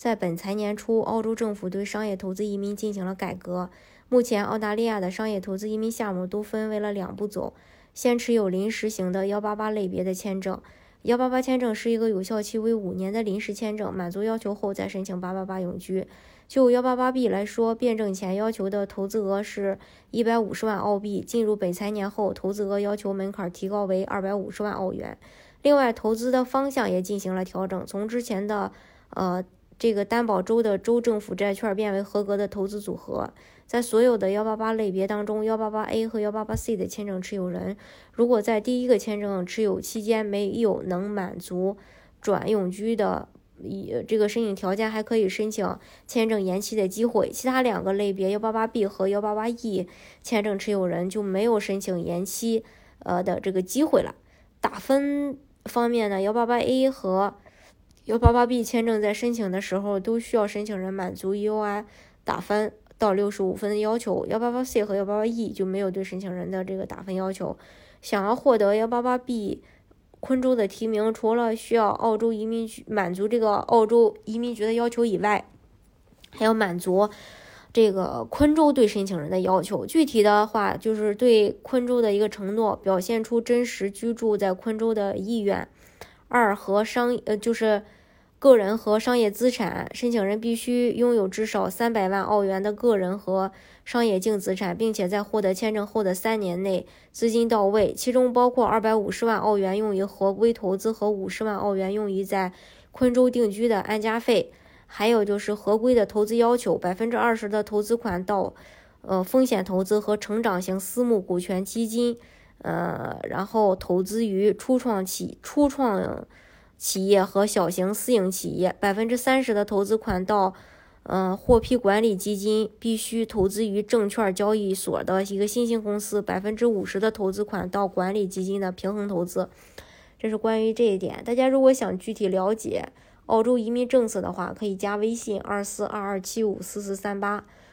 在本财年初，澳洲政府对商业投资移民进行了改革。目前，澳大利亚的商业投资移民项目都分为了两步走：先持有临时型的幺八八类别的签证，幺八八签证是一个有效期为五年的临时签证，满足要求后再申请八八八永居。就幺八八 B 来说，变证前要求的投资额是一百五十万澳币，进入本财年后，投资额要求门槛提高为二百五十万澳元。另外，投资的方向也进行了调整，从之前的呃。这个担保州的州政府债券变为合格的投资组合，在所有的幺八八类别当中，幺八八 A 和幺八八 C 的签证持有人，如果在第一个签证持有期间没有能满足转永居的一这个申请条件，还可以申请签证延期的机会。其他两个类别幺八八 B 和幺八八 E 签证持有人就没有申请延期呃的这个机会了。打分方面呢，幺八八 A 和幺八八 B 签证在申请的时候都需要申请人满足 EOI 打分到六十五分的要求，幺八八 C 和幺八八 E 就没有对申请人的这个打分要求。想要获得幺八八 B 昆州的提名，除了需要澳洲移民局满足这个澳洲移民局的要求以外，还要满足这个昆州对申请人的要求。具体的话，就是对昆州的一个承诺，表现出真实居住在昆州的意愿。二和商呃就是。个人和商业资产，申请人必须拥有至少三百万澳元的个人和商业净资产，并且在获得签证后的三年内资金到位，其中包括二百五十万澳元用于合规投资和五十万澳元用于在昆州定居的安家费。还有就是合规的投资要求，百分之二十的投资款到呃风险投资和成长型私募股权基金，呃，然后投资于初创企初创。企业和小型私营企业，百分之三十的投资款到，嗯，获批管理基金必须投资于证券交易所的一个新兴公司，百分之五十的投资款到管理基金的平衡投资。这是关于这一点。大家如果想具体了解澳洲移民政策的话，可以加微信二四二二七五四四三八，